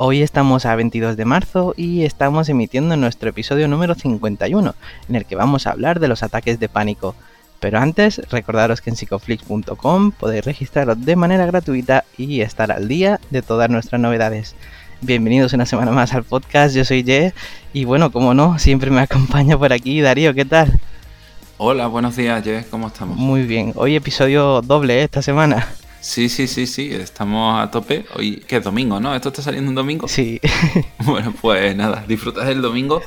Hoy estamos a 22 de marzo y estamos emitiendo nuestro episodio número 51, en el que vamos a hablar de los ataques de pánico. Pero antes, recordaros que en psicoflix.com podéis registraros de manera gratuita y estar al día de todas nuestras novedades. Bienvenidos una semana más al podcast, yo soy Ye y bueno, como no, siempre me acompaña por aquí Darío, ¿qué tal? Hola, buenos días, Ye, ¿cómo estamos? Muy bien, hoy episodio doble ¿eh? esta semana. Sí, sí, sí, sí, estamos a tope. Hoy, que es domingo, ¿no? ¿Esto está saliendo un domingo? Sí. bueno, pues nada, disfrutas del domingo.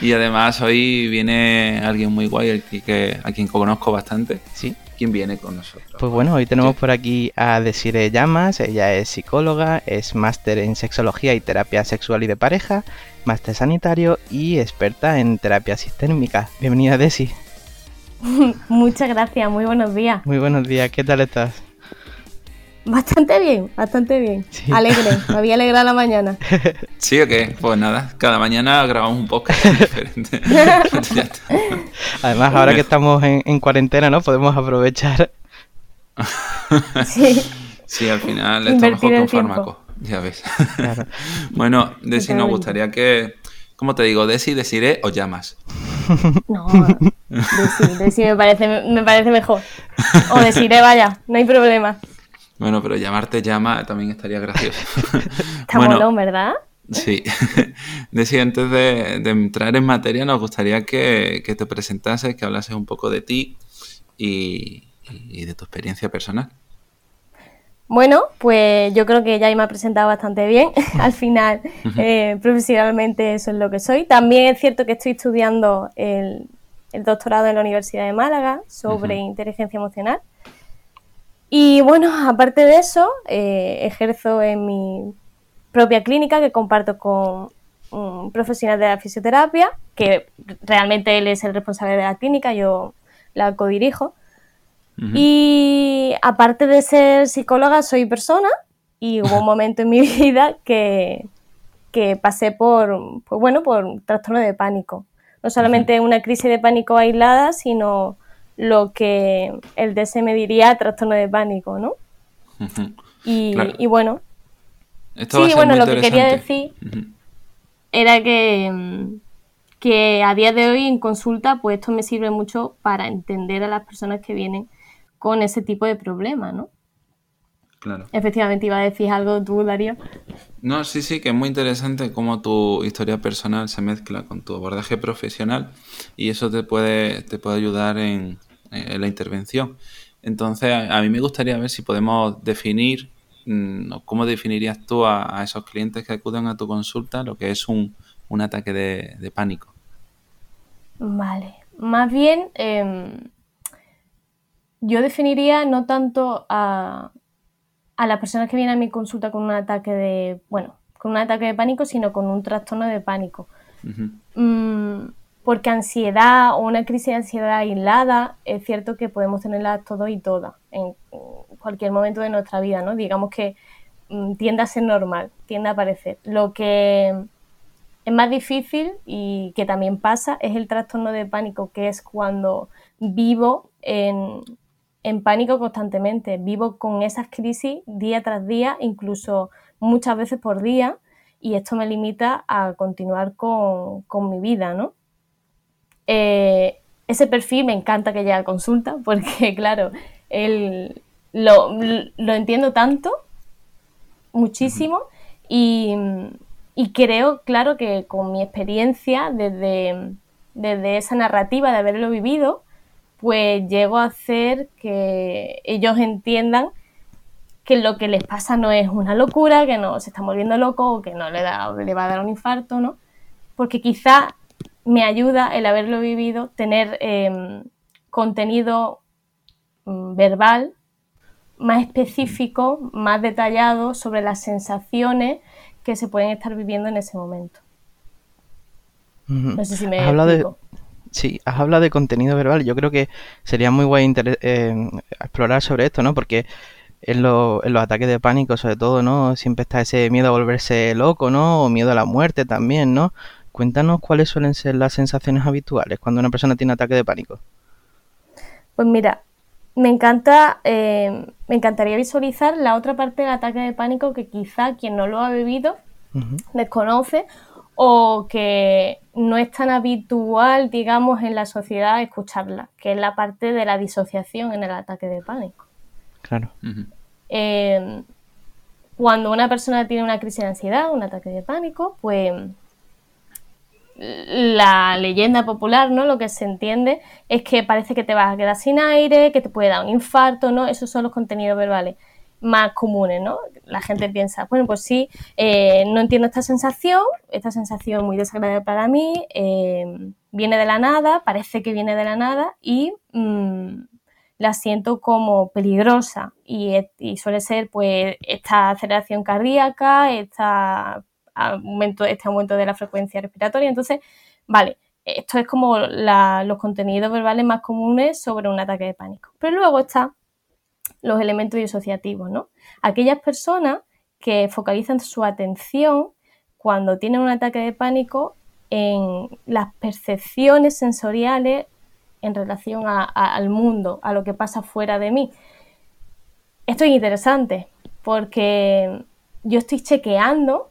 Y además hoy viene alguien muy guay, que, a quien conozco bastante. Sí. ¿Quién viene con nosotros? Pues bueno, hoy tenemos por aquí a Desire Llamas. Ella es psicóloga, es máster en sexología y terapia sexual y de pareja, máster sanitario y experta en terapia sistémica. Bienvenida, Desi. Muchas gracias, muy buenos días. Muy buenos días, ¿qué tal estás? Bastante bien, bastante bien. Alegre, me había alegrado la mañana. ¿Sí o qué? Pues nada, cada mañana grabamos un podcast diferente. Además, ahora que estamos en, cuarentena, ¿no? Podemos aprovechar. sí. Sí, al final está mejor que un fármaco, ya ves. bueno, Desi, nos gustaría que, ¿cómo te digo? Desi, deciré o llamas. No, Desi, Desi me parece, me parece mejor. O deciré, vaya, no hay problema. Bueno, pero llamarte llama también estaría gracioso. Está bueno, ¿verdad? Sí. Decía, antes de, entrar en materia, nos gustaría que, te presentases, que hablases un poco de ti y, de tu experiencia personal. Bueno, pues yo creo que ya me ha presentado bastante bien. Al final, eh, profesionalmente eso es lo que soy. También es cierto que estoy estudiando el, doctorado en la Universidad de Málaga sobre inteligencia emocional. Y bueno, aparte de eso, eh, ejerzo en mi propia clínica que comparto con un profesional de la fisioterapia, que realmente él es el responsable de la clínica, yo la codirijo. Y aparte de ser psicóloga, soy persona y hubo un momento en mi vida que, que pasé por, pues bueno, por trastorno de pánico. No solamente una crisis de pánico aislada, sino lo que el DSM diría trastorno de pánico, ¿no? y, bueno. sí, bueno, lo que quería decir era que, que a día de hoy en consulta, pues esto me sirve mucho para entender a las personas que vienen con ese tipo de problema, ¿no? Claro. Efectivamente, iba a decir algo tú, Darío. No, sí, sí, que es muy interesante cómo tu historia personal se mezcla con tu abordaje profesional y eso te puede, te puede ayudar en, la intervención. Entonces, a, mí me gustaría ver si podemos definir, mm, cómo definirías tú a, esos clientes que acuden a tu consulta lo que es un, ataque de, pánico. Vale, más bien em, yo definiría no tanto a, a las personas que vienen a mi consulta con un ataque de, bueno, con un ataque de pánico, sino con un trastorno de pánico. Mm, porque ansiedad o una crisis de ansiedad aislada es cierto que podemos tenerla todos y todas en cualquier momento de nuestra vida, ¿no? Digamos que mm, tiende a ser normal, tiende a aparecer. Lo que es más difícil y que también pasa es el trastorno de pánico, que es cuando vivo en, en pánico constantemente. Vivo con esas crisis día tras día, incluso muchas veces por día, y esto me limita a continuar con, mi vida, ¿no? Eh, ese perfil me encanta que llegue a consulta, porque claro, él, lo, entiendo tanto, muchísimo, y, creo, claro, que con mi experiencia desde, desde esa narrativa de haberlo vivido, pues llego a hacer que ellos entiendan que lo que les pasa no es una locura, que no se está volviendo loco o que no le, da, le va a dar un infarto, ¿no? Porque quizá me ayuda el haberlo vivido, tener em, contenido mm, verbal más específico, más detallado sobre las sensaciones que se pueden estar viviendo en ese momento. No sé si me has hablado de, Sí, has hablado de contenido verbal. Yo creo que sería muy guay eh, explorar sobre esto, ¿no? Porque en, los ataques de pánico, sobre todo, ¿no? Siempre está ese miedo a volverse loco, ¿no? O miedo a la muerte también, ¿no? Cuéntanos cuáles suelen ser las sensaciones habituales cuando una persona tiene ataque de pánico. Pues mira, me encanta, eh, me encantaría visualizar la otra parte del ataque de pánico que quizá quien no lo ha vivido desconoce o que no es tan habitual, digamos, en la sociedad escucharla, que es la parte de la disociación en el ataque de pánico. Claro. Eh, cuando una persona tiene una crisis de ansiedad, un ataque de pánico, pues la leyenda popular, ¿no? Lo que se entiende es que parece que te vas a quedar sin aire, que te puede dar un infarto, ¿no? Esos son los contenidos verbales más comunes, ¿no? La gente piensa, bueno, pues sí, eh, no entiendo esta sensación, esta sensación muy desagradable para mí, eh, viene de la nada, parece que viene de la nada y mm, la siento como peligrosa y, suele ser pues esta aceleración cardíaca, esta aumento, este aumento de la frecuencia respiratoria. Entonces, vale, esto es como los contenidos verbales más comunes sobre un ataque de pánico. Pero luego está los elementos disociativos, ¿no? Aquellas personas que focalizan su atención cuando tienen un ataque de pánico en las percepciones sensoriales en relación al mundo, a lo que pasa fuera de mí. Esto es interesante porque yo estoy chequeando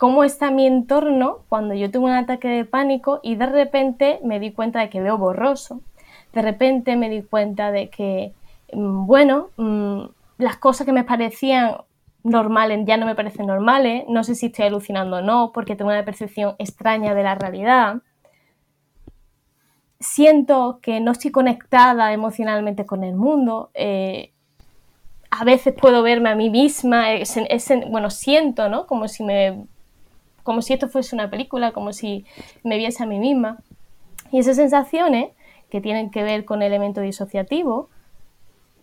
cómo está mi entorno cuando yo tengo un ataque de pánico y de repente me di cuenta de que veo borroso. De repente me di cuenta de que Mm, bueno, mm, las cosas que me parecían normales ya no me parecen normales, no sé si estoy alucinando o no, porque tengo una percepción extraña de la realidad. Siento que no estoy conectada emocionalmente con el mundo. Eh, a veces puedo verme a mí misma, bueno, siento, ¿no? Como si me, como si esto fuese una película, como si me viese a mí misma. Y esas sensaciones que tienen que ver con el elemento disociativo,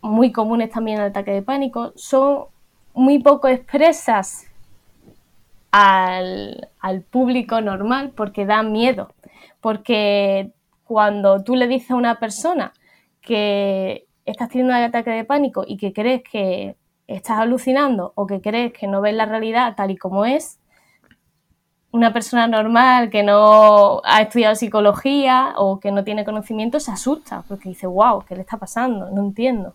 muy comunes también el ataque de pánico, son muy poco expresas al, público normal porque dan miedo. Porque cuando tú le dices a una persona que estás teniendo un ataque de pánico y que crees que estás alucinando o que crees que no ves la realidad tal y como es, una persona normal que no ha estudiado psicología o que no tiene conocimiento se asusta porque dice, wow, ¿qué le está pasando? No entiendo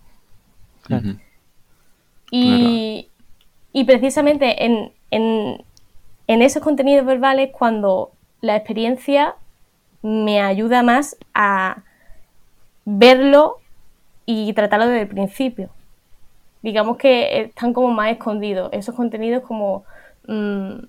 y, precisamente en, esos contenidos verbales cuando la experiencia me ayuda más a verlo y tratarlo desde el principio. Digamos que están como más escondidos. Esos contenidos como mm,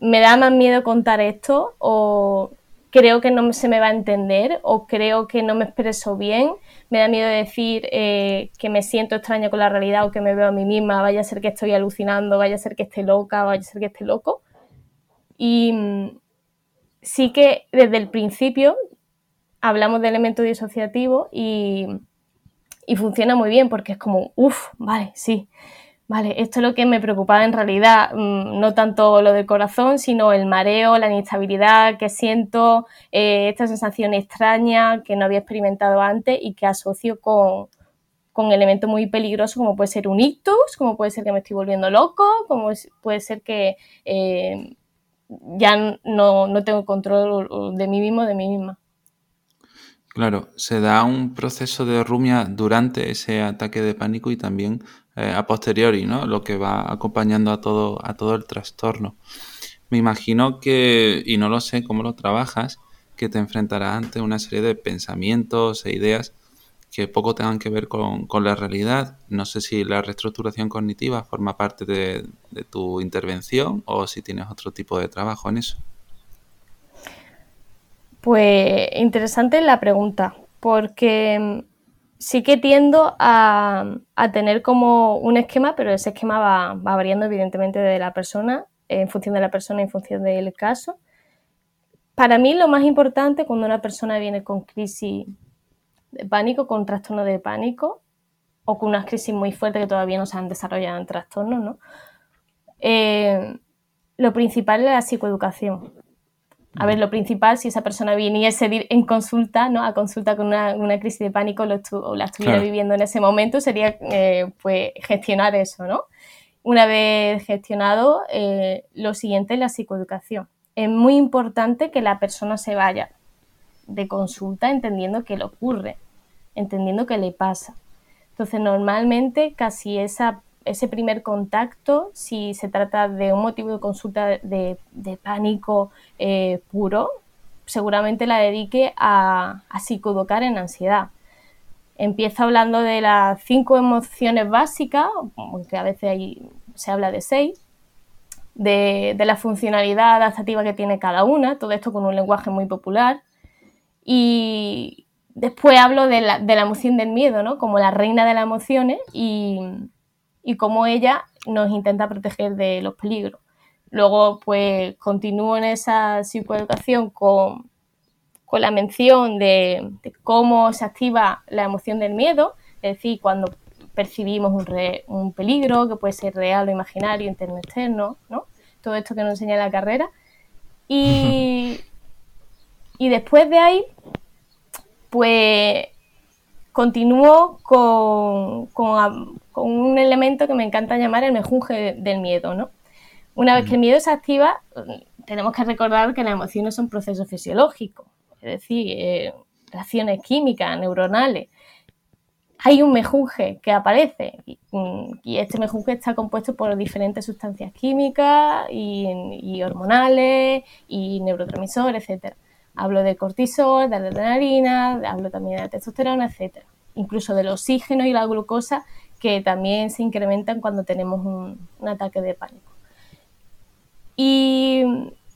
me da más miedo contar esto o creo que no se me va a entender o creo que no me expreso bien, me da miedo decir eh, que me siento extraña con la realidad o que me veo a mí misma, vaya a ser que estoy alucinando, vaya a ser que esté loca, vaya a ser que esté loco. Y mm, sí que desde el principio hablamos de elementos disociativos y, y funciona muy bien porque es como, uff, vale, sí, Vale, esto es lo que me preocupaba en realidad, mm, no tanto lo del corazón, sino el mareo, la inestabilidad que siento, eh, esta sensación extraña que no había experimentado antes y que asocio con, con elementos muy peligrosos como puede ser un ictus, como puede ser que me estoy volviendo loco, como puede ser que eh, ya no, no tengo control de mí mismo, de mí misma. Claro, se da un proceso de rumia durante ese ataque de pánico y también eh, a posteriori, ¿no? Lo que va acompañando a todo, a todo el trastorno. Me imagino que, y no lo sé cómo lo trabajas, que te enfrentarás ante una serie de pensamientos e ideas que poco tengan que ver con, la realidad. No sé si la reestructuración cognitiva forma parte de tu intervención o si tienes otro tipo de trabajo en eso. Pues interesante la pregunta, porque sí que tiendo a, tener como un esquema, pero ese esquema va, variando evidentemente de la persona, en función de la persona, en función del caso. Para mí lo más importante cuando una persona viene con crisis de pánico, con trastorno de pánico, o con unas crisis muy fuertes que todavía no se han desarrollado en trastornos, ¿no? Eh, lo principal es la psicoeducación. A ver, lo principal, si esa persona viniese en consulta, ¿no? A consulta con una, crisis de pánico o la estuviera viviendo en ese momento, sería eh, pues gestionar eso, ¿no? Una vez gestionado, eh, lo siguiente es la psicoeducación. Es muy importante que la persona se vaya de consulta entendiendo qué le ocurre, entendiendo qué le pasa. Entonces, normalmente casi esa ese primer contacto, si se trata de un motivo de consulta de, pánico eh, puro, seguramente la dedique a, a psicoeducar en ansiedad. Empieza hablando de las cinco emociones básicas, aunque a veces se habla de seis, de, la funcionalidad adaptativa que tiene cada una, todo esto con un lenguaje muy popular. Y después hablo de la, de la emoción del miedo, ¿no? Como la reina de las emociones y cómo ella nos intenta proteger de los peligros. Luego, pues continúo en esa psicoeducación con, con la mención de, cómo se activa la emoción del miedo, es decir, cuando percibimos un, un peligro que puede ser real o imaginario, interno externo, ¿no? Todo esto que nos enseña la carrera. Y, y después de ahí, pues continúo con, un elemento que me encanta llamar el mejunje del miedo, ¿no? Una vez que el miedo se activa, tenemos que recordar que las emociones son procesos fisiológicos, es decir, eh, reacciones químicas, neuronales. Hay un mejunje que aparece y, este mejunje está compuesto por diferentes sustancias químicas y, y hormonales y neurotransmisores, etc. Hablo de cortisol, de adrenalina, hablo también de la testosterona, etc. Incluso del oxígeno y la glucosa que también se incrementan cuando tenemos un, ataque de pánico. Y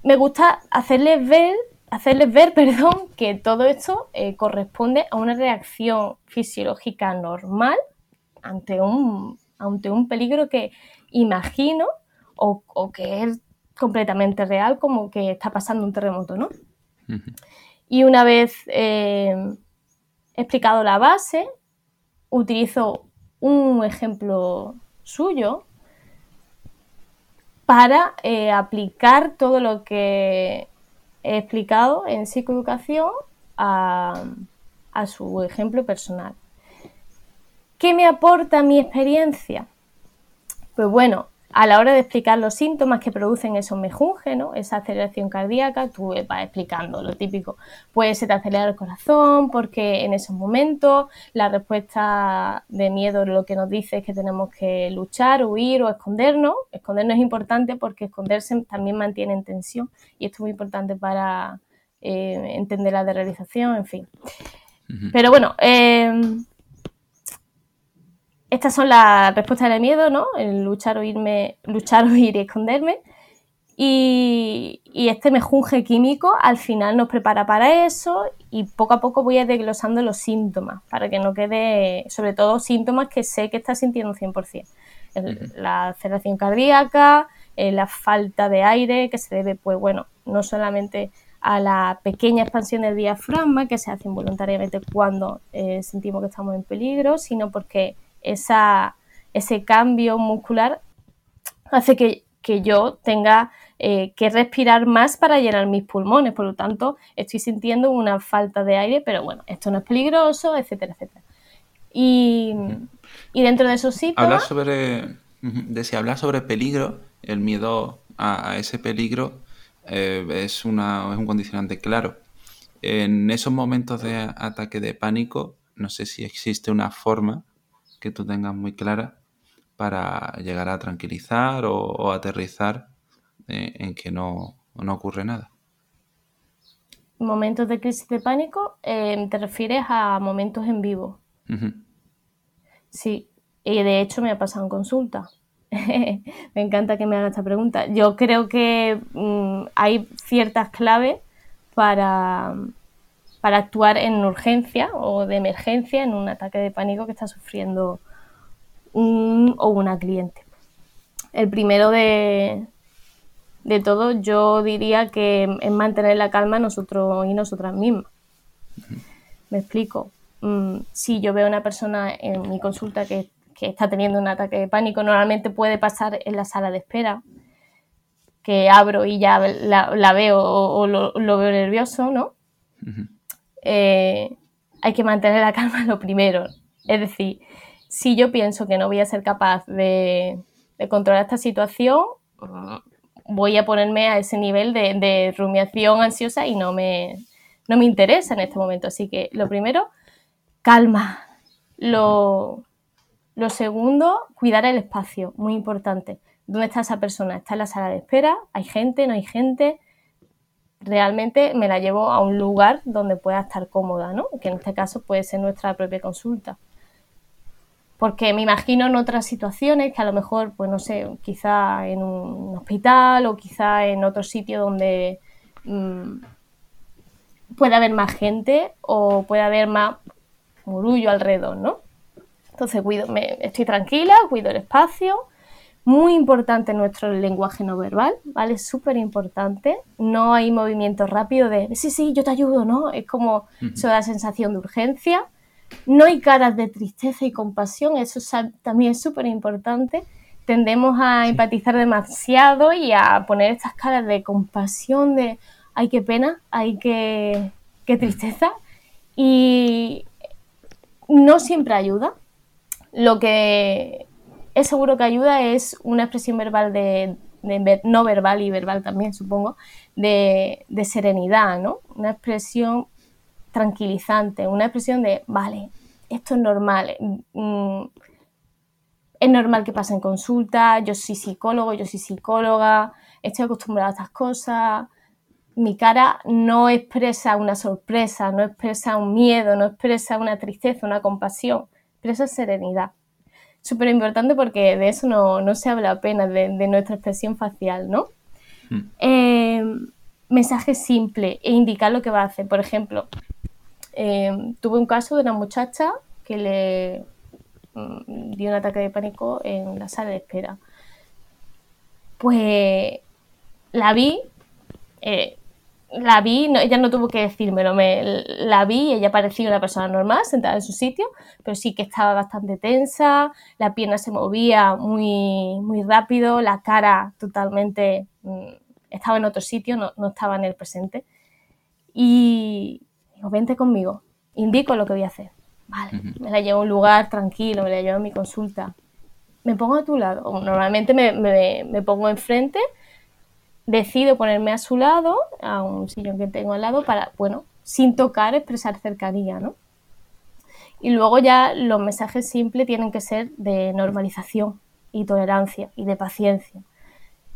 me gusta hacerles ver, hacerles ver perdón, que todo esto eh, corresponde a una reacción fisiológica normal ante un, ante un peligro que imagino o, o que es completamente real, como que está pasando un terremoto, ¿no? Y una vez eh, explicado la base, utilizo un ejemplo suyo para eh, aplicar todo lo que he explicado en psicoeducación a, a su ejemplo personal. ¿Qué me aporta mi experiencia? Pues bueno, a la hora de explicar los síntomas que producen esos mejunjes, ¿no? esa aceleración cardíaca, tú vas explicando lo típico. Pues se te acelera el corazón porque en esos momentos la respuesta de miedo lo que nos dice es que tenemos que luchar, huir o escondernos. Escondernos es importante porque esconderse también mantiene en tensión y esto es muy importante para eh, entender la realización, en fin. Pero bueno, eh, estas son las respuestas del miedo, ¿no? El luchar o irme, luchar o ir y esconderme. Y, este mejunje químico al final nos prepara para eso y poco a poco voy a desglosando los síntomas para que no quede, sobre todo síntomas que sé que estás sintiendo 100%. la aceleración cardíaca, eh, la falta de aire que se debe, pues bueno, no solamente a la pequeña expansión del diafragma que se hace involuntariamente cuando eh, sentimos que estamos en peligro, sino porque esa, ese cambio muscular hace que, yo tenga eh, que respirar más para llenar mis pulmones. Por lo tanto, estoy sintiendo una falta de aire, pero bueno, esto no es peligroso, etcétera, etcétera. Y, dentro de esos sitios... Hablar sobre, de si hablar sobre peligro, el miedo a, ese peligro eh, es, una, es un condicionante claro. En esos momentos de ataque de pánico, no sé si existe una forma que tú tengas muy clara para llegar a tranquilizar o, aterrizar eh, en que no, ocurre nada. Momentos de crisis de pánico, em, te refieres a momentos en vivo. Sí, y de hecho me ha pasado en consulta. me encanta que me haga esta pregunta. Yo creo que mm, hay ciertas claves para, para actuar en urgencia o de emergencia en un ataque de pánico que está sufriendo un o una cliente. El primero de, de todo, yo diría que es mantener la calma nosotros y nosotras mismas. Me explico. Mm, si yo veo a una persona en mi consulta que, que está teniendo un ataque de pánico, normalmente puede pasar en la sala de espera, que abro y ya la, veo o, lo, veo nervioso, ¿no? Eh, hay que mantener la calma lo primero. Es decir, si yo pienso que no voy a ser capaz de, controlar esta situación, voy a ponerme a ese nivel de, rumiación ansiosa y no me, no me interesa en este momento. Así que lo primero, calma. Lo, lo segundo, cuidar el espacio, muy importante. ¿Dónde está esa persona? ¿Está en la sala de espera? ¿Hay gente? ¿No hay gente? Realmente me la llevo a un lugar donde pueda estar cómoda, ¿no? Que en este caso puede ser nuestra propia consulta. Porque me imagino en otras situaciones que a lo mejor, pues no sé, quizá en un hospital o quizá en otro sitio donde mm, puede haber más gente o puede haber más murullo alrededor, ¿no? Entonces cuido, me, estoy tranquila, cuido el espacio. Muy importante nuestro lenguaje no verbal, ¿vale? Súper importante. No hay movimiento rápido de, sí, sí, yo te ayudo, ¿no? Es como, da sensación de urgencia. No hay caras de tristeza y compasión, eso también es súper importante. Tendemos a empatizar demasiado y a poner estas caras de compasión, de, ay, qué pena, ay, qué, qué tristeza. Y no siempre ayuda, lo que es seguro que ayuda es una expresión verbal de, no verbal y verbal también, supongo, de, serenidad, ¿no? Una expresión tranquilizante, una expresión de, vale, esto es normal, mm, es normal que pase en consulta, yo soy psicólogo, yo soy psicóloga, estoy acostumbrada a estas cosas, mi cara no expresa una sorpresa, no expresa un miedo, no expresa una tristeza, una compasión, es serenidad. Súper importante porque de eso no, se habla apenas, de, nuestra expresión facial, ¿no? Hmm. Eh, mensaje simple e indicar lo que va a hacer. Por ejemplo, eh, tuve un caso de una muchacha que le mm, dio un ataque de pánico en la sala de espera. Pues la vi, eh, la vi, ella no tuvo que decírmelo, me, la vi ella parecía una persona normal, sentada en su sitio, pero sí que estaba bastante tensa, la pierna se movía muy, muy rápido, la cara totalmente mm, estaba en otro sitio, no, estaba en el presente. Y digo, vente conmigo, indico lo que voy a hacer. Vale, me la llevo a un lugar tranquilo, me la llevo a mi consulta. Me pongo a tu lado, normalmente me, me, me pongo enfrente decido ponerme a su lado, a un sillón que tengo al lado, para, bueno, sin tocar, expresar cercanía, ¿no? Y luego ya los mensajes simples tienen que ser de normalización y tolerancia y de paciencia.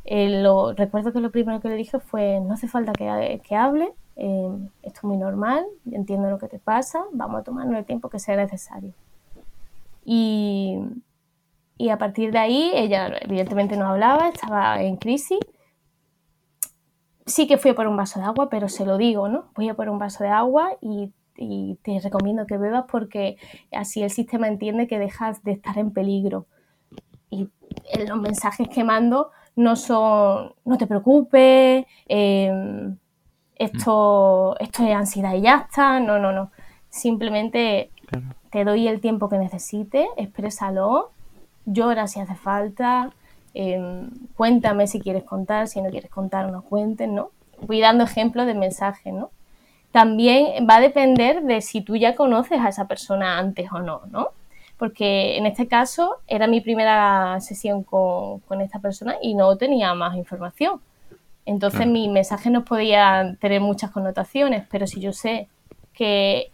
Eh, lo, recuerdo que lo primero que le dije fue, no hace falta que, hable, eh, esto es muy normal, entiendo lo que te pasa, vamos a tomarnos el tiempo que sea necesario. Y, y a partir de ahí, ella evidentemente no hablaba, estaba en crisis sí que fui a por un vaso de agua, pero se lo digo, ¿no? Voy a por un vaso de agua y, te recomiendo que bebas porque así el sistema entiende que dejas de estar en peligro. Y los mensajes que mando no son, no te preocupes, em, esto, esto es ansiedad y ya está, no, no, no. Simplemente te doy el tiempo que necesites, exprésalo, llora si hace falta, Cuéntame si quieres contar, si no quieres contar, no cuentes, ¿no? Voy dando ejemplos de mensajes, ¿no? También va a depender de si tú ya conoces a esa persona antes o no, ¿no? Porque en este caso era mi primera sesión con, esta persona y no tenía más información. Entonces mis mensajes no podían tener muchas connotaciones, pero si yo sé que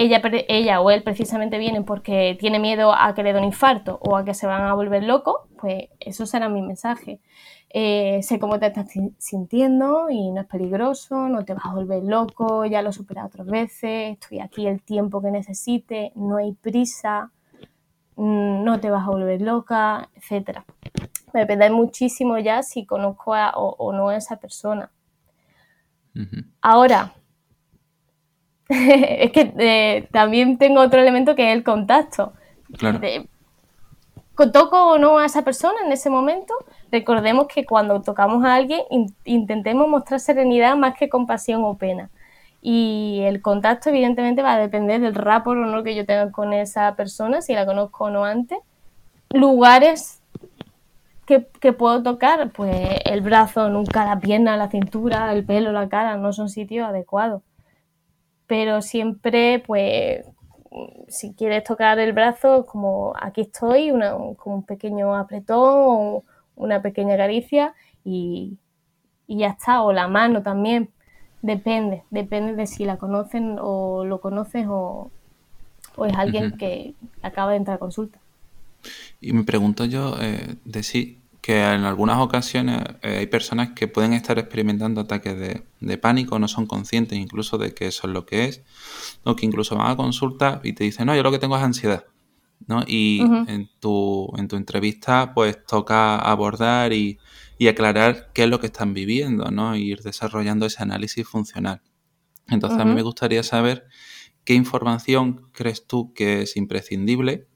ella, ella o él precisamente vienen porque tiene miedo a que le dé un infarto o a que se van a volver locos, pues eso será mi mensaje. Eh, sé cómo te estás sintiendo y no es peligroso, no te vas a volver loco, ya lo he superado otras veces, estoy aquí el tiempo que necesite, no hay prisa, mm, no te vas a volver loca, etc. Me depende muchísimo ya si conozco o, no a esa persona. Ahora, es que eh, también tengo otro elemento que es el contacto. Claro. toco o no a esa persona en ese momento, recordemos que cuando tocamos a alguien intentemos mostrar serenidad más que compasión o pena. Y el contacto evidentemente va a depender del rapport o no que yo tenga con esa persona, si la conozco o no antes. Lugares que, puedo tocar, pues el brazo, nunca la pierna, la cintura, el pelo, la cara, no son sitios adecuados. Pero siempre, pues, si quieres tocar el brazo, como aquí estoy, una, como un pequeño apretón o una pequeña caricia y, ya está. O la mano también, depende, depende de si la conocen o lo conoces o, es alguien que acaba de entrar a consulta. Y me pregunto yo, eh, de si que en algunas ocasiones eh, hay personas que pueden estar experimentando ataques de, pánico, no son conscientes incluso de que eso es lo que es, o que incluso van a consulta y te dicen, no, yo lo que tengo es ansiedad. ¿no? Y en, tu, en tu entrevista pues toca abordar y, aclarar qué es lo que están viviendo, ¿no? Y ir desarrollando ese análisis funcional. Entonces a mí me gustaría saber qué información crees tú que es imprescindible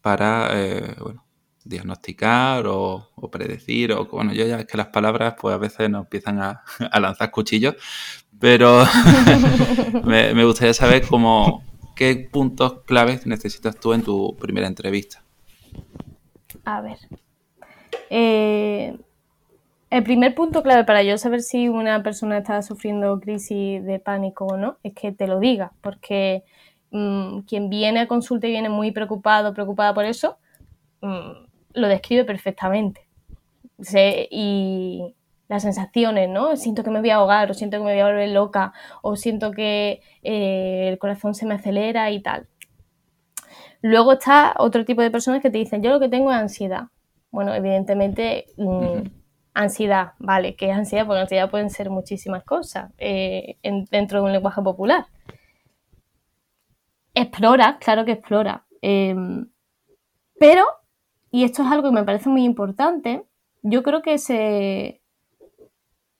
para, eh, bueno, diagnosticar o, predecir, o bueno, yo ya es que las palabras pues a veces nos empiezan a, lanzar cuchillos, pero me, gustaría saber cómo, qué puntos claves necesitas tú en tu primera entrevista. A ver. Eh, el primer punto clave para yo saber si una persona está sufriendo crisis de pánico o no es que te lo diga, porque mm, quien viene a consulta y viene muy preocupado, preocupada por eso, mm, lo describe perfectamente. y las sensaciones, ¿no? Siento que me voy a ahogar, o siento que me voy a volver loca, o siento que eh, el corazón se me acelera y tal. Luego está otro tipo de personas que te dicen, yo lo que tengo es ansiedad. Bueno, evidentemente, mm, ansiedad, ¿vale? ¿Qué es ansiedad? Porque ansiedad pueden ser muchísimas cosas eh, dentro de un lenguaje popular. Explora, claro que explora. Em, pero y esto es algo que me parece muy importante. Yo creo que, se,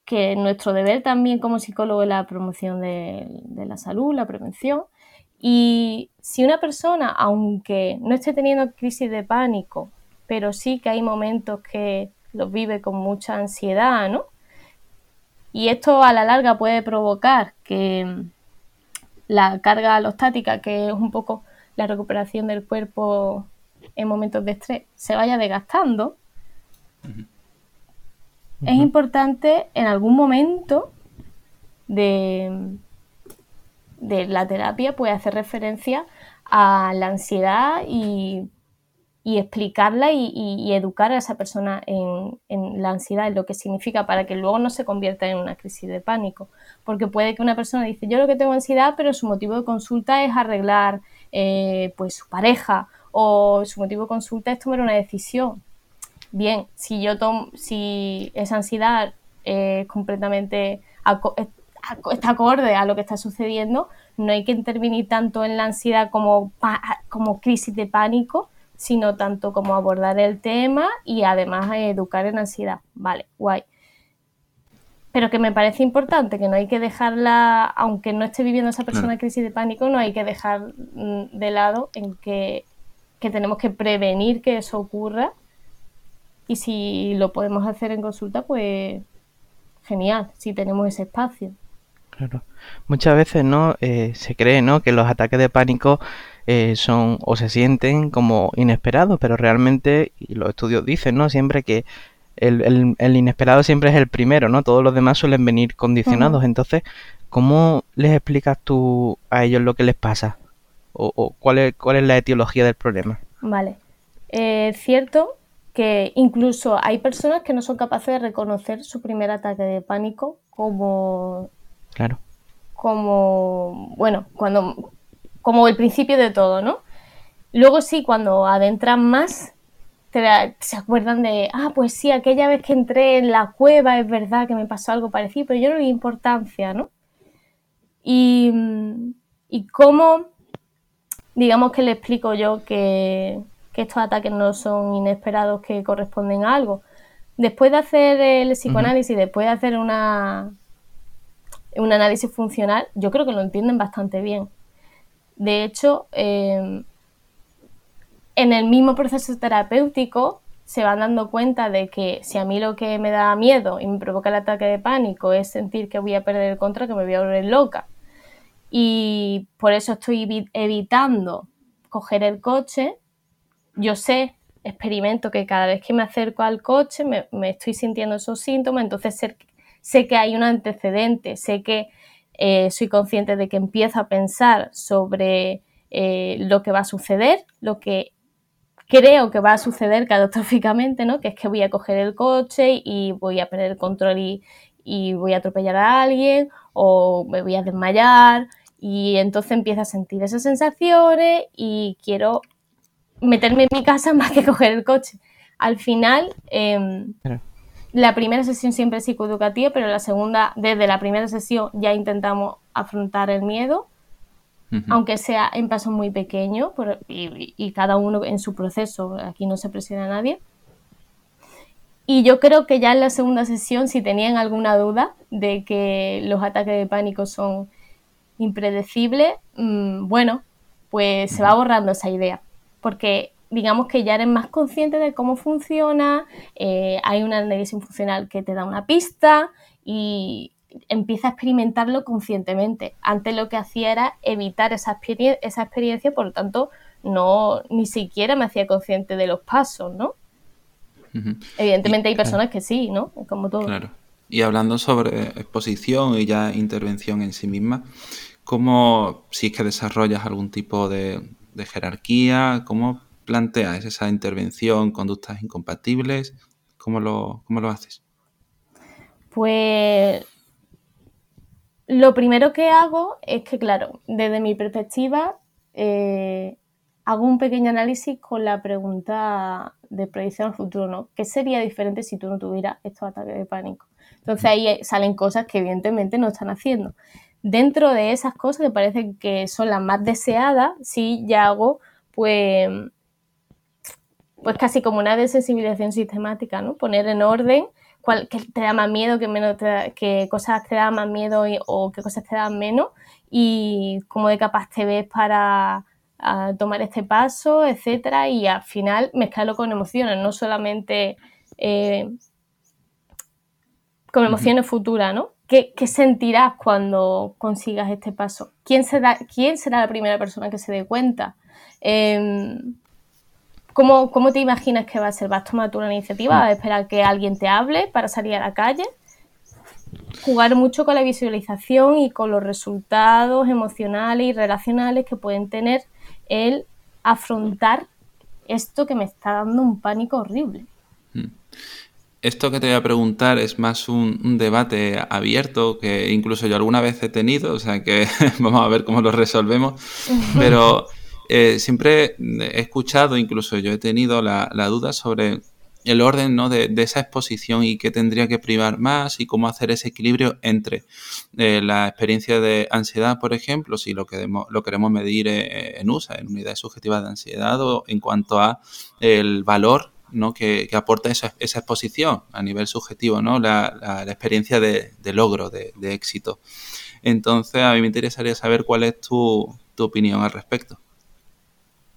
que nuestro deber también como psicólogo es la promoción de, la salud, la prevención. Y si una persona, aunque no esté teniendo crisis de pánico, pero sí que hay momentos que los vive con mucha ansiedad, ¿no? Y esto a la larga puede provocar que la carga alostática, que es un poco la recuperación del cuerpo en momentos de estrés se vaya desgastando, es importante en algún momento de, de la terapia pues hacer referencia a la ansiedad y, explicarla y, educar a esa persona en, en, la ansiedad, en lo que significa para que luego no se convierta en una crisis de pánico. Porque puede que una persona dice, yo lo que tengo ansiedad, pero su motivo de consulta es arreglar eh, pues su pareja o su motivo de consulta es tomar una decisión. Bien, si yo tomo, si esa ansiedad es completamente está acorde a lo que está sucediendo, no hay que intervenir tanto en la ansiedad como, como crisis de pánico, sino tanto como abordar el tema y además educar en ansiedad. Vale, guay. Pero que me parece importante, que no hay que dejarla, aunque no esté viviendo esa persona crisis de pánico, no hay que dejar mm, de lado en que que tenemos que prevenir que eso ocurra y si lo podemos hacer en consulta, pues genial, si tenemos ese espacio. Claro. Muchas veces no eh, se cree ¿no? que los ataques de pánico eh, son o se sienten como inesperados, pero realmente, y los estudios dicen, ¿no? Siempre que el, el, inesperado siempre es el primero, ¿no? Todos los demás suelen venir condicionados. Entonces, ¿cómo les explicas tú a ellos lo que les pasa? O, cuál, es, cuál es la etiología del problema. Vale. Es cierto que incluso hay personas que no son capaces de reconocer su primer ataque de pánico como. Claro. Como. Bueno, cuando. Como el principio de todo, ¿no? Luego sí, cuando adentran más, se acuerdan de, ah, pues sí, aquella vez que entré en la cueva es verdad que me pasó algo parecido, pero yo no le di importancia, ¿no? Y, y cómo digamos que le explico yo que, estos ataques no son inesperados, que corresponden a algo. Después de hacer el psicoanálisis, después de hacer una, un análisis funcional, yo creo que lo entienden bastante bien. De hecho, em, en el mismo proceso terapéutico se van dando cuenta de que si a mí lo que me da miedo y me provoca el ataque de pánico es sentir que voy a perder el control, que me voy a volver loca, y por eso estoy evitando coger el coche. Yo sé experimento que cada vez que me acerco al coche me, estoy sintiendo esos síntomas, entonces sé, que hay un antecedente, sé que eh, soy consciente de que empiezo a pensar sobre eh, lo que va a suceder, lo que creo que va a suceder catastróficamente, ¿no? Que es que voy a coger el coche y voy a perder el control y, y voy a atropellar a alguien o me voy a desmayar y entonces empiezo a sentir esas sensaciones y quiero meterme en mi casa más que coger el coche. Al final, em, la primera sesión siempre es psicoeducativa, pero la segunda, desde la primera sesión ya intentamos afrontar el miedo, aunque sea en pasos muy pequeños y, y, cada uno en su proceso, aquí no se presiona a nadie. Y yo creo que ya en la segunda sesión, si tenían alguna duda de que los ataques de pánico son impredecibles, mm, bueno, pues se va borrando esa idea, porque digamos que ya eres más consciente de cómo funciona, eh, hay una análisis funcional que te da una pista y empieza a experimentarlo conscientemente. Antes lo que hacía era evitar esa, esa experiencia, por lo tanto, no ni siquiera me hacía consciente de los pasos, ¿no? Evidentemente hay personas que sí, ¿no? Como todo. Claro. Y hablando sobre exposición y ya intervención en sí misma, ¿cómo, si es que desarrollas algún tipo de, jerarquía, cómo planteas esa intervención, conductas incompatibles? ¿Cómo lo, cómo lo haces? Pues lo primero que hago es que, claro, desde mi perspectiva, eh, hago un pequeño análisis con la pregunta de proyección al futuro, ¿no? ¿Qué sería diferente si tú no tuvieras estos ataques de pánico? Entonces ahí salen cosas que evidentemente no están haciendo. Dentro de esas cosas que parecen que son las más deseadas, sí ya hago pues, pues casi como una desensibilización sistemática, ¿no? Poner en orden cuál, qué te da más miedo, qué, menos qué cosas te dan más miedo o qué cosas te dan menos y cómo de capaz te ves para tomar este paso, etcétera, y al final mezclarlo con emociones, no solamente eh, con emociones futuras, ¿no? ¿Qué, sentirás cuando consigas este paso? ¿Quién será, quién será la primera persona que se dé cuenta? Em, ¿cómo, te imaginas que va a ser? ¿Vas a tomar tú una iniciativa? ¿Vas a esperar que alguien te hable para salir a la calle? Jugar mucho con la visualización y con los resultados emocionales y relacionales que pueden tener el afrontar esto que me está dando un pánico horrible. Hmm. Esto que te voy a preguntar es más un, debate abierto que incluso yo alguna vez he tenido, o sea que vamos a ver cómo lo resolvemos, pero eh, siempre he escuchado, incluso yo he tenido la duda sobre el orden ¿no? de, esa exposición y qué tendría que privar más y cómo hacer ese equilibrio entre eh, la experiencia de ansiedad, por ejemplo, si lo, queremos, lo queremos medir eh, en USA, en unidades subjetivas de ansiedad, o en cuanto a el valor ¿no? que, aporta esa, esa, exposición a nivel subjetivo, ¿no? la, la, experiencia de, logro, de, éxito. Entonces, a mí me interesaría saber cuál es tu, tu opinión al respecto.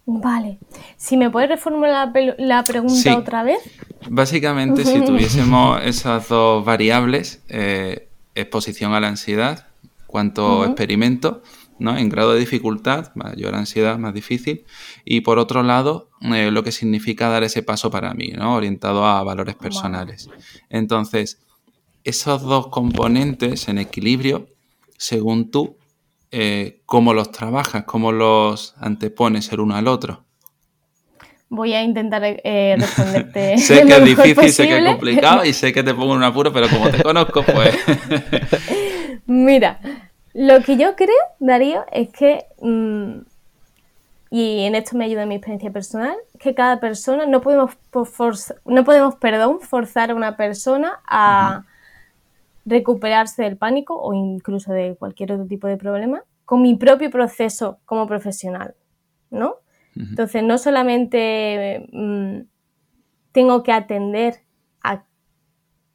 Vale. Si me puedes reformular la, pregunta otra vez. Básicamente, si tuviésemos esas dos variables, eh, exposición a la ansiedad, cuánto experimento, ¿no? En grado de dificultad, mayor ansiedad, más difícil. Y por otro lado, eh, lo que significa dar ese paso para mí, ¿no? Orientado a valores personales. Entonces, esos dos componentes en equilibrio, según tú, eh, cómo los trabajas, cómo los antepones el uno al otro. Voy a intentar eh, responderte. sé que es difícil, sé que es complicado y sé que te pongo en un apuro, pero como te conozco, pues. Mira, lo que yo creo, Darío, es que, mm, y en esto me ayuda mi experiencia personal, que cada persona, no podemos, no podemos perdón, forzar a una persona a recuperarse del pánico o incluso de cualquier otro tipo de problema con mi propio proceso como profesional, ¿no? Entonces, no solamente mm, tengo que atender a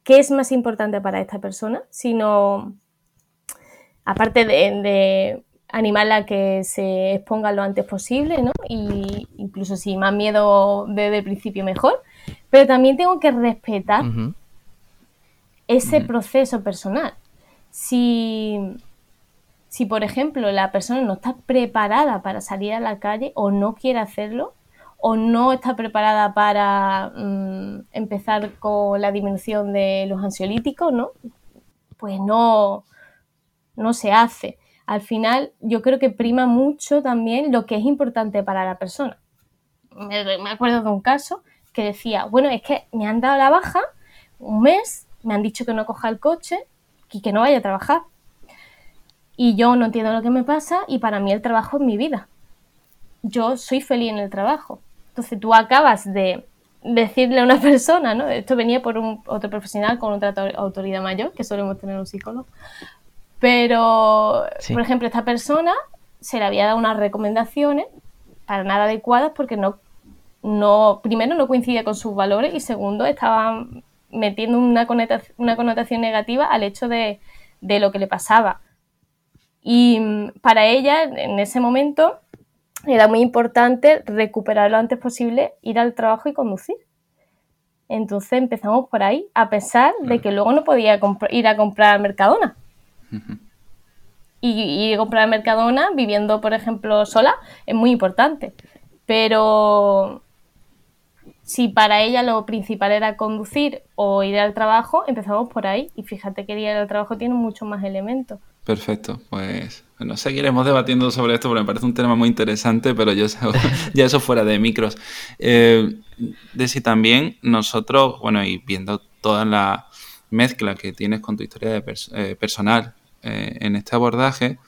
qué es más importante para esta persona, sino, aparte de, animarla a que se exponga lo antes posible, ¿no? Y incluso si más miedo desde el principio mejor, pero también tengo que respetar ese proceso personal. Si, si, por ejemplo, la persona no está preparada para salir a la calle o no quiere hacerlo, o no está preparada para mm, empezar con la disminución de los ansiolíticos, ¿no? Pues no, no se hace. Al final, yo creo que prima mucho también lo que es importante para la persona. Me, acuerdo de un caso que decía, bueno, es que me han dado la baja un mes, me han dicho que no coja el coche y que no vaya a trabajar. Y yo no entiendo lo que me pasa y para mí el trabajo es mi vida. Yo soy feliz en el trabajo. Entonces tú acabas de decirle a una persona, ¿no? Esto venía por un, otro profesional con otra autoridad mayor, que solemos tener un psicólogo. Pero, por ejemplo, esta persona se le había dado unas recomendaciones para nada adecuadas porque no, no, primero no coincide con sus valores y segundo estaba metiendo una connotación, una connotación negativa al hecho de, de lo que le pasaba. Y mm, para ella, en ese momento, era muy importante recuperar lo antes posible, ir al trabajo y conducir. Entonces empezamos por ahí, a pesar de que luego no podía ir a comprar Mercadona. Y, comprar Mercadona viviendo, por ejemplo, sola es muy importante. Pero si para ella lo principal era conducir o ir al trabajo, empezamos por ahí. Y fíjate que ir al trabajo tiene muchos más elementos. Perfecto, pues bueno, seguiremos debatiendo sobre esto porque me parece un tema muy interesante, pero yo ya eso fuera de micros. Eh, de si también nosotros, bueno, y viendo toda la mezcla que tienes con tu historia de eh, personal eh, en este abordaje,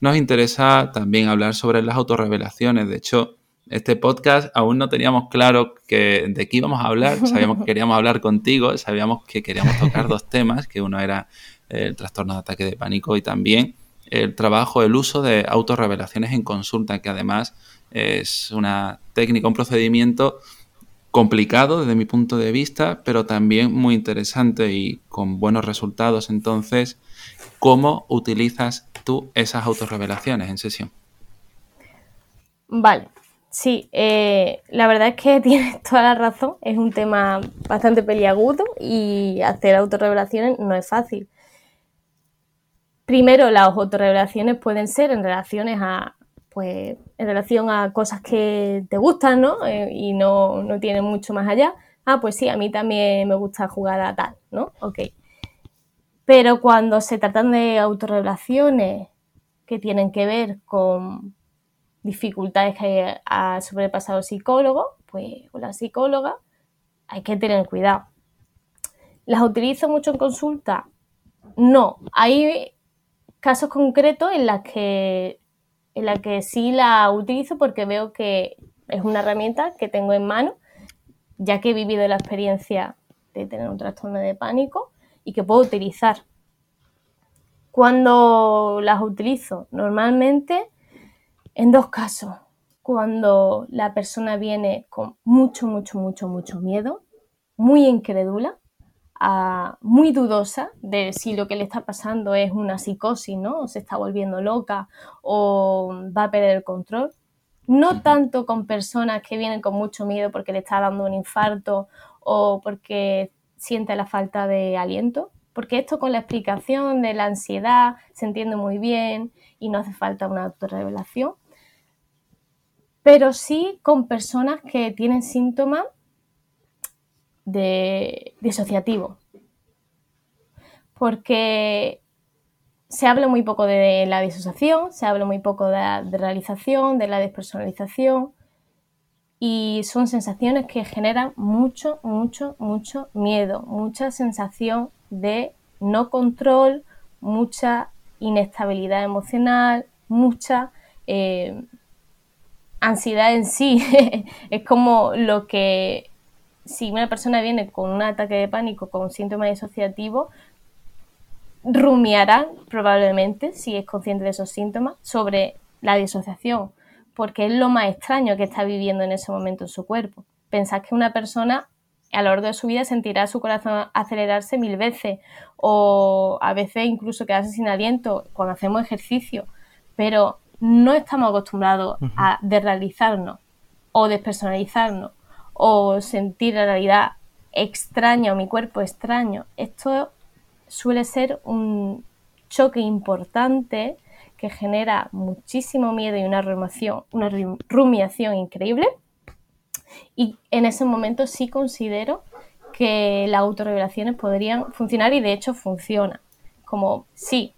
nos interesa también hablar sobre las autorrevelaciones. De hecho, este podcast aún no teníamos claro que, de qué íbamos a hablar, sabíamos que queríamos hablar contigo, sabíamos que queríamos tocar dos temas, que uno era el trastorno de ataque de pánico y también el trabajo, el uso de autorrevelaciones en consulta, que además es una técnica, un procedimiento complicado desde mi punto de vista, pero también muy interesante y con buenos resultados. Entonces, ¿cómo utilizas tú esas autorrevelaciones en sesión? Vale, sí, eh, la verdad es que tienes toda la razón, es un tema bastante peliagudo y hacer autorrevelaciones no es fácil. Primero, las autorrevelaciones pueden ser en relaciones a, pues, en relación a cosas que te gustan, ¿no? Eh, y no, no tienen mucho más allá. Ah, pues sí, a mí también me gusta jugar a tal, ¿no? Ok. Pero cuando se tratan de autorrevelaciones que tienen que ver con dificultades que ha sobrepasado el psicólogo, pues o la psicóloga, hay que tener cuidado. ¿Las utilizo mucho en consulta? No. Hay casos concretos en los que, en la que sí la utilizo porque veo que es una herramienta que tengo en mano, ya que he vivido la experiencia de tener un trastorno de pánico y que puedo utilizar. Cuando las utilizo, normalmente en dos casos. Cuando la persona viene con mucho, mucho, mucho, mucho miedo, muy incrédula, muy dudosa de si lo que le está pasando es una psicosis, ¿no? O se está volviendo loca o va a perder el control. No tanto con personas que vienen con mucho miedo porque le está dando un infarto o porque siente la falta de aliento, porque esto con la explicación de la ansiedad se entiende muy bien y no hace falta una autorrevelación, pero sí con personas que tienen síntomas de disociativo. Porque se habla muy poco de la disociación, se habla muy poco de la realización, de la despersonalización y son sensaciones que generan mucho, mucho, mucho miedo, mucha sensación de no control, mucha inestabilidad emocional, mucha eh, ansiedad en sí. es como lo que si una persona viene con un ataque de pánico, con síntomas disociativos, rumiará probablemente, si es consciente de esos síntomas, sobre la disociación, porque es lo más extraño que está viviendo en ese momento en su cuerpo. Pensad que una persona a lo largo de su vida sentirá su corazón acelerarse mil veces o a veces incluso quedarse sin aliento cuando hacemos ejercicio, pero no estamos acostumbrados a desrealizarnos o despersonalizarnos o sentir la realidad extraña o mi cuerpo extraño. Esto suele ser un choque importante que genera muchísimo miedo y una rumiación, una rumiación increíble. Y en ese momento sí considero que las autorrevelaciones podrían funcionar y de hecho funciona. Como, sí,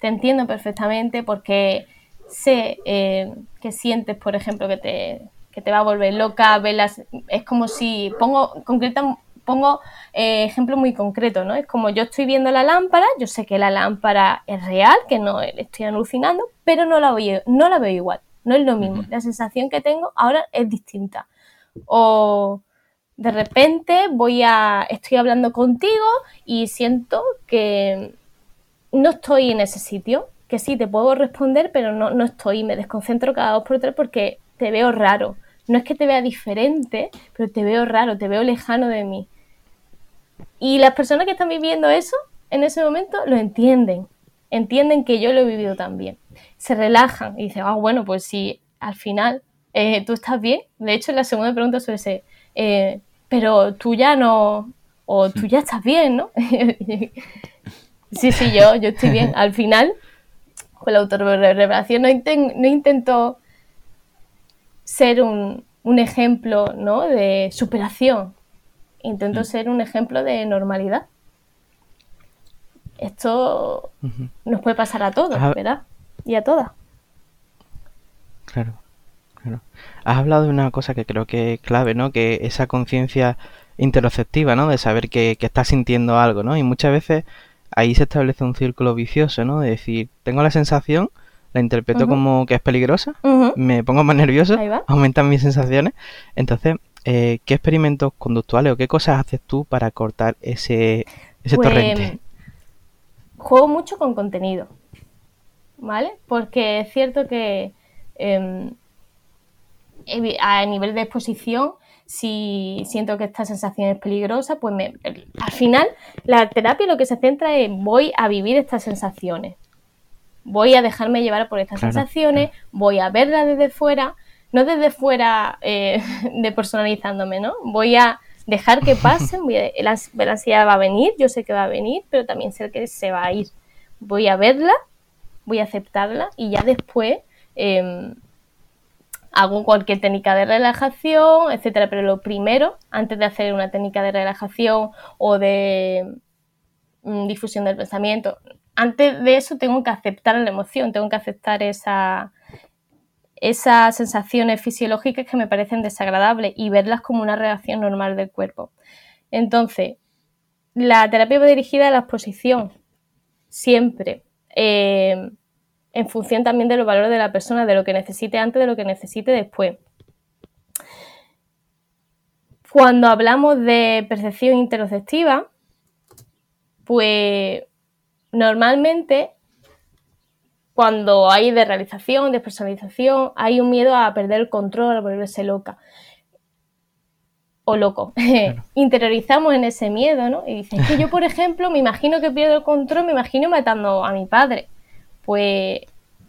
te entiendo perfectamente porque sé eh, que sientes, por ejemplo, que te, que te va a volver loca, velas, es como si, pongo, concreta, pongo eh, ejemplo muy concreto, ¿no? Es como yo estoy viendo la lámpara, yo sé que la lámpara es real, que no estoy alucinando, pero no la veo, no la veo igual, no es lo mismo. La sensación que tengo ahora es distinta. O de repente voy a, estoy hablando contigo y siento que no estoy en ese sitio, que sí, te puedo responder, pero no, no estoy, me desconcentro cada dos por tres porque te veo raro. No es que te vea diferente, pero te veo raro, te veo lejano de mí. Y las personas que están viviendo eso en ese momento lo entienden, entienden que yo lo he vivido también. Se relajan y dicen, ah, bueno, pues si al final eh, tú estás bien. De hecho, la segunda pregunta suele ser, eh, pero tú ya no, o tú ya estás bien, ¿no? sí, sí, yo, yo estoy bien. Al final, con la autorrevelación no, no intento ser un, un ejemplo ¿no? de superación, intento mm. ser un ejemplo de normalidad. Esto nos puede pasar a todos, ¿verdad? Y a todas. Claro, claro. Has hablado de una cosa que creo que es clave, ¿no? Que esa conciencia interoceptiva, ¿no? De saber que, que estás sintiendo algo, ¿no? Y muchas veces ahí se establece un círculo vicioso, ¿no? De decir, tengo la sensación, la interpreto como que es peligrosa, me pongo más nervioso, aumentan mis sensaciones. Entonces, eh, ¿qué experimentos conductuales o qué cosas haces tú para cortar ese, ese pues, torrente? Juego mucho con contenido, ¿vale? Porque es cierto que em, a nivel de exposición, si siento que esta sensación es peligrosa, pues me, al final la terapia lo que se centra es voy a vivir estas sensaciones voy a dejarme llevar por estas sensaciones, voy a verlas desde fuera, no desde fuera eh, de personalizándome, ¿no? Voy a dejar que pasen, voy a, la, ansiedad va a venir, yo sé que va a venir, pero también sé que se va a ir. Voy a verla, voy a aceptarla y ya después em, hago cualquier técnica de relajación, etcétera. Pero lo primero, antes de hacer una técnica de relajación o de difusión del pensamiento, antes de eso tengo que aceptar la emoción, tengo que aceptar esa, esas sensaciones fisiológicas que me parecen desagradables y verlas como una reacción normal del cuerpo. Entonces, la terapia va dirigida a la exposición, siempre, eh, en función también de los valores de la persona, de lo que necesite antes, de lo que necesite después. Cuando hablamos de percepción interoceptiva, pues normalmente cuando hay de realización, de personalización, hay un miedo a perder el control, a volverse loca o loco. Interiorizamos en ese miedo, ¿no? Y dices, que yo, por ejemplo, me imagino que pierdo el control, me imagino matando a mi padre. Pues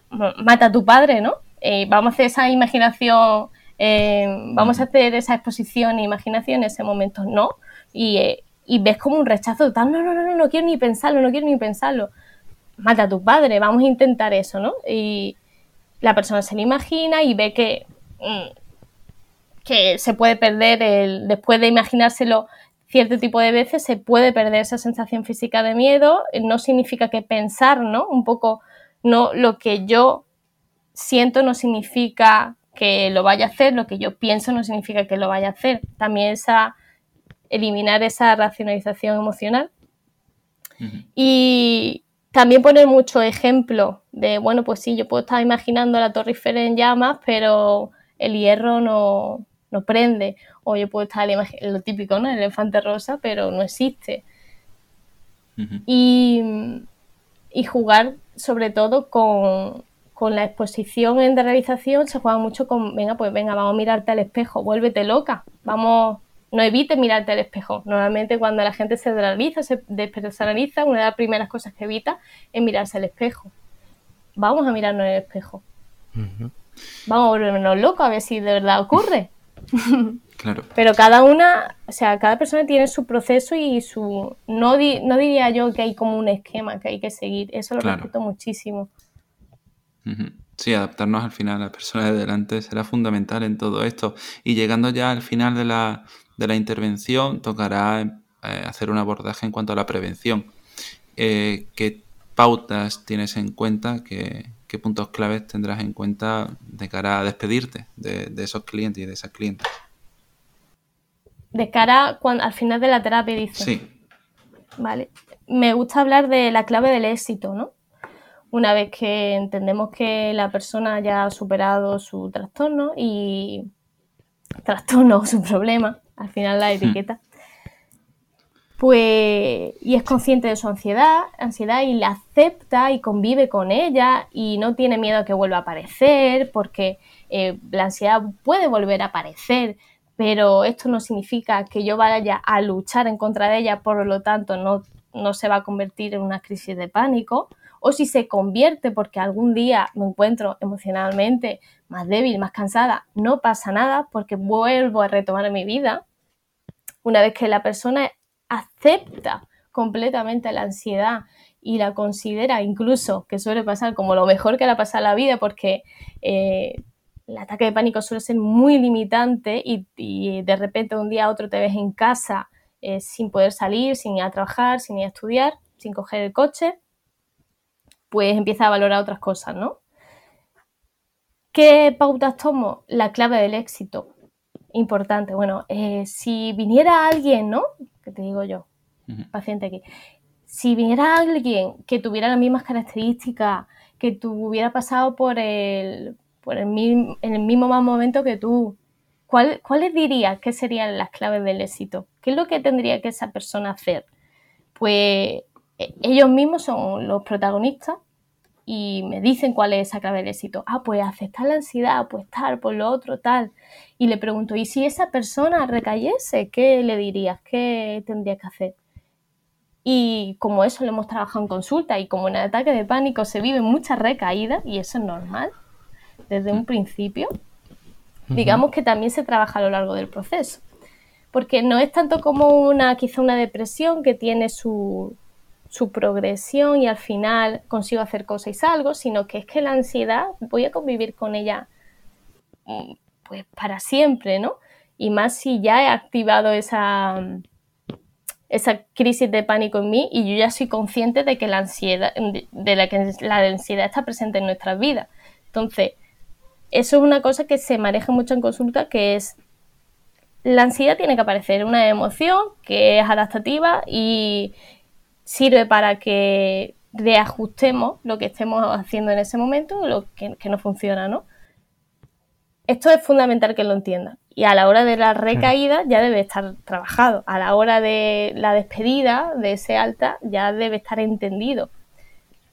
mata a tu padre, ¿no? Eh, vamos a hacer esa imaginación, eh, vamos a hacer esa exposición e imaginación en ese momento, ¿no? Y eh, y ves como un rechazo total, no, no, no, no, no quiero ni pensarlo, no quiero ni pensarlo. Mata a tu padre, vamos a intentar eso, ¿no? Y la persona se lo imagina y ve que, mm, que se puede perder, el, después de imaginárselo cierto tipo de veces, se puede perder esa sensación física de miedo. No significa que pensar, ¿no? Un poco, no, lo que yo siento no significa que lo vaya a hacer, lo que yo pienso no significa que lo vaya a hacer. También esa eliminar esa racionalización emocional. Y también poner mucho ejemplo de, bueno, pues sí, yo puedo estar imaginando la Torre Eiffel en llamas, pero el hierro no, prende. O yo puedo estar, lo típico, ¿no? El elefante rosa, pero no existe. y, y, jugar sobre todo con, con la exposición en de realización se juega mucho con, venga, pues venga, vamos a mirarte al espejo, vuélvete loca, vamos no evites mirarte al espejo. Normalmente cuando la gente se despersonaliza, se despersonaliza, una de las primeras cosas que evita es mirarse al espejo. Vamos a mirarnos en el espejo. Vamos a volvernos locos a ver si de verdad ocurre. Claro. Pero cada una, o sea, cada persona tiene su proceso y su... No, no diría yo que hay como un esquema que hay que seguir. Eso lo respeto muchísimo. Sí, adaptarnos al final a la persona de delante será fundamental en todo esto. Y llegando ya al final de la, de la intervención, tocará eh, hacer un abordaje en cuanto a la prevención. Eh, ¿Qué pautas tienes en cuenta? ¿Qué, ¿Qué, puntos claves tendrás en cuenta de cara a despedirte de, de esos clientes y de esas clientes? De cara cuando, al final de la terapia, dice. Sí. Vale. Me gusta hablar de la clave del éxito, ¿no? Una vez que entendemos que la persona ya ha superado su trastorno y trastorno o su problema, al final la hmm. etiqueta, pues y es consciente de su ansiedad, ansiedad y la acepta y convive con ella y no tiene miedo a que vuelva a aparecer porque eh, la ansiedad puede volver a aparecer, pero esto no significa que yo vaya a luchar en contra de ella, por lo tanto no, no se va a convertir en una crisis de pánico, o si se convierte porque algún día me encuentro emocionalmente más débil, más cansada, no pasa nada porque vuelvo a retomar mi vida. Una vez que la persona acepta completamente la ansiedad y la considera incluso, que suele pasar como lo mejor que le ha pasado la vida porque eh, el ataque de pánico suele ser muy limitante y, de repente un día a otro te ves en casa eh, sin poder salir, sin ir a trabajar, sin ir a estudiar, sin coger el coche, pues empieza a valorar otras cosas, ¿no? ¿Qué pautas tomo? La clave del éxito. Importante. Bueno, eh, si viniera alguien, ¿no? Que te digo yo, paciente aquí. Si viniera alguien que tuviera las mismas características, que tuviera pasado por el, por el en el mismo momento que tú, ¿cuál, ¿cuáles dirías que serían las claves del éxito? ¿Qué es lo que tendría que esa persona hacer? Pues ellos mismos son los protagonistas y me dicen cuál es esa clave del éxito. Ah, pues aceptar la ansiedad, pues tal, por lo otro, tal. Y le pregunto, ¿y si esa persona recayese, qué le dirías? ¿Qué tendría que hacer? Y como eso lo hemos trabajado en consulta y como en el ataque de pánico se vive muchas recaídas, y eso es normal, desde un principio, digamos que también se trabaja a lo largo del proceso. Porque no es tanto como una, quizá una depresión que tiene su, su progresión y al final consigo hacer cosas y salgo, sino que es que la ansiedad voy a convivir con ella mm, pues para siempre, ¿no? Y más si ya he activado esa, esa crisis de pánico en mí y yo ya soy consciente de que la ansiedad, de la que la ansiedad está presente en nuestras vidas. Entonces, eso es una cosa que se maneja mucho en consulta, que es la ansiedad tiene que aparecer, una emoción que es adaptativa y sirve para que reajustemos lo que estemos haciendo en ese momento, lo que, no funciona, ¿no? Esto es fundamental que lo entiendan. Y a la hora de la recaída ya debe estar trabajado. A la hora de la despedida de ese alta ya debe estar entendido.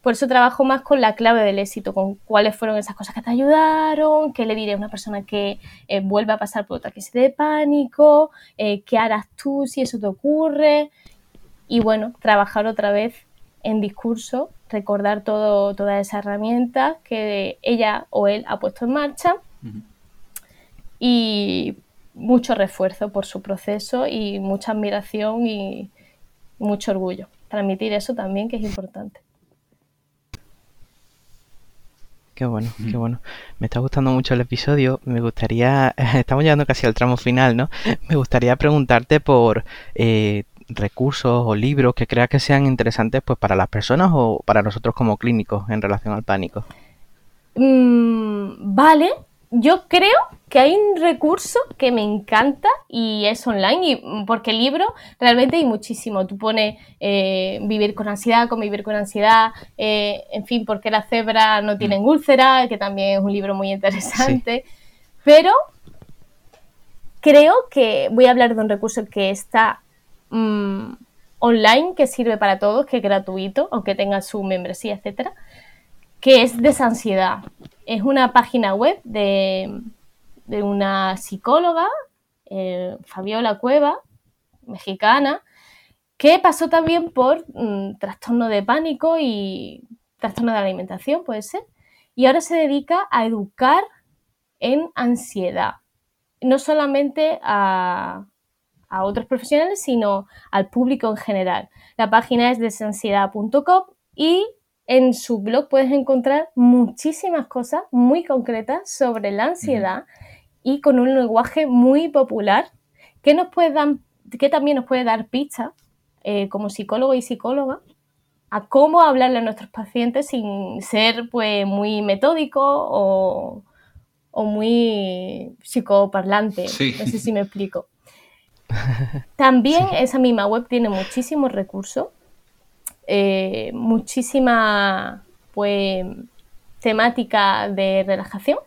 Por eso trabajo más con la clave del éxito, con cuáles fueron esas cosas que te ayudaron, qué le diré a una persona que eh, vuelve a pasar por otra crisis de pánico, eh, qué harás tú si eso te ocurre. Y bueno, trabajar otra vez en discurso, recordar todo, todas esas herramientas que ella o él ha puesto en marcha y mucho refuerzo por su proceso y mucha admiración y mucho orgullo. Transmitir eso también que es importante. Qué bueno, qué bueno. Me está gustando mucho el episodio. Me gustaría, estamos llegando casi al tramo final, ¿no? Me gustaría preguntarte por eh, recursos o libros que creas que sean interesantes pues para las personas o para nosotros como clínicos en relación al pánico. Mm, vale, yo creo que hay un recurso que me encanta y es online, y, mm, porque libro realmente hay muchísimo. Tú pones eh, vivir con ansiedad, convivir con ansiedad, eh, en fin, porque las cebras no tienen úlcera, que también es un libro muy interesante. Pero creo que voy a hablar de un recurso que está mm, online, que sirve para todos, que es gratuito, aunque tenga su membresía, etcétera, que es Desansiedad. Es una página web de, una psicóloga, eh, Fabiola Cueva, mexicana, que pasó también por mm, trastorno de pánico y trastorno de alimentación, puede ser, y ahora se dedica a educar en ansiedad, no solamente a, a otros profesionales, sino al público en general. La página es desansiedad.com y en su blog puedes encontrar muchísimas cosas muy concretas sobre la ansiedad y con un lenguaje muy popular que nos puede dar, que también nos puede dar pistas eh, como psicólogo y psicóloga a cómo hablarle a nuestros pacientes sin ser pues muy metódico o, muy psicoparlante. No sé si me explico. También esa misma web tiene muchísimos recursos, eh, muchísima pues temática de relajación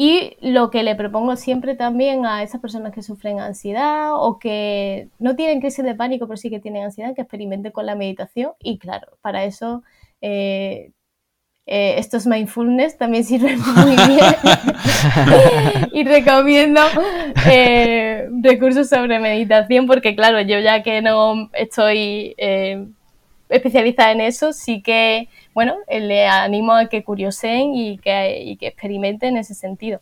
y lo que le propongo siempre también a esas personas que sufren ansiedad o que no tienen crisis de pánico, pero sí que tienen ansiedad, que experimenten con la meditación. Y claro, para eso eh, eh, estos mindfulness también sirven muy bien. y recomiendo eh, recursos sobre meditación porque, claro, yo ya que no estoy especializada en eso, sí que bueno, eh, le animo a que curioseen y que, experimenten en ese sentido.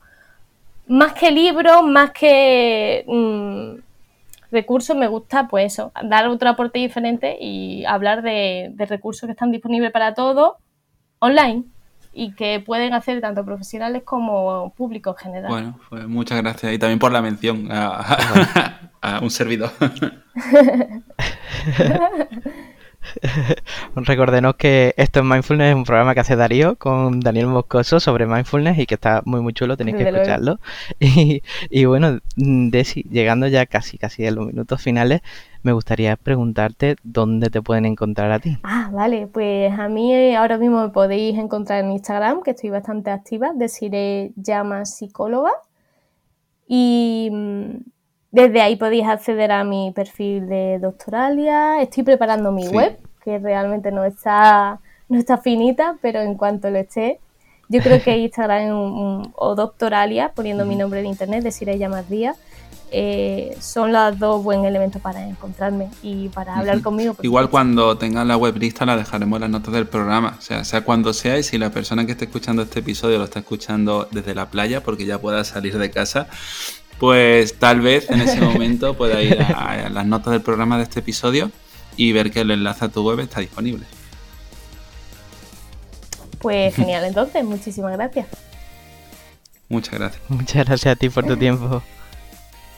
Más que libros, más que mm, recursos, me gusta pues eso, dar otro aporte diferente y hablar de, recursos que están disponibles para todos online y que pueden hacer tanto profesionales como público en general. Bueno, pues muchas gracias y también por la mención a un servidor. Recordemos que esto es Mindfulness, es un programa que hace Darío con Daniel Moscoso sobre Mindfulness y que está muy muy chulo, tenéis que escucharlo. Y, bueno, Desi, llegando ya casi casi a los minutos finales, me gustaría preguntarte dónde te pueden encontrar a ti. Ah, vale, pues a mí eh, ahora mismo me podéis encontrar en Instagram, que estoy bastante activa, deciré llama psicóloga. Y mm, desde ahí podéis acceder a mi perfil de Doctoralia. Estoy preparando mi web, que realmente no está, no está finita, pero en cuanto lo esté, yo creo que Instagram o Doctoralia, poniendo mi nombre en internet, decir ella más días, eh, son los dos buen elementos para encontrarme y para hablar conmigo. Igual cuando tengan la web lista la dejaremos en las notas del programa, o sea, sea cuando sea y si la persona que esté escuchando este episodio lo está escuchando desde la playa porque ya pueda salir de casa, pues tal vez en ese momento pueda ir a, las notas del programa de este episodio y ver que el enlace a tu web está disponible. Pues genial, entonces, muchísimas gracias. Muchas gracias. Muchas gracias a ti por tu tiempo.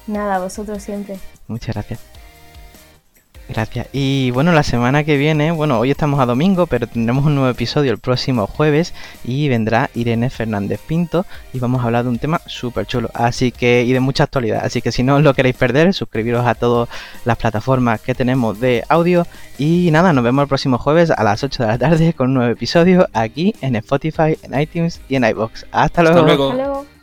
Nada, vosotros siempre. Muchas gracias. Gracias. Y bueno, la semana que viene, bueno, hoy estamos a domingo, pero tendremos un nuevo episodio el próximo jueves y vendrá Irene Fernández Pinto y vamos a hablar de un tema súper chulo, así que y de mucha actualidad. Así que si no os lo queréis perder, suscribiros a todas las plataformas que tenemos de audio y nada, nos vemos el próximo jueves a las 8 de la tarde con un nuevo episodio aquí en Spotify, en iTunes y en iBox. Hasta luego. Hasta luego.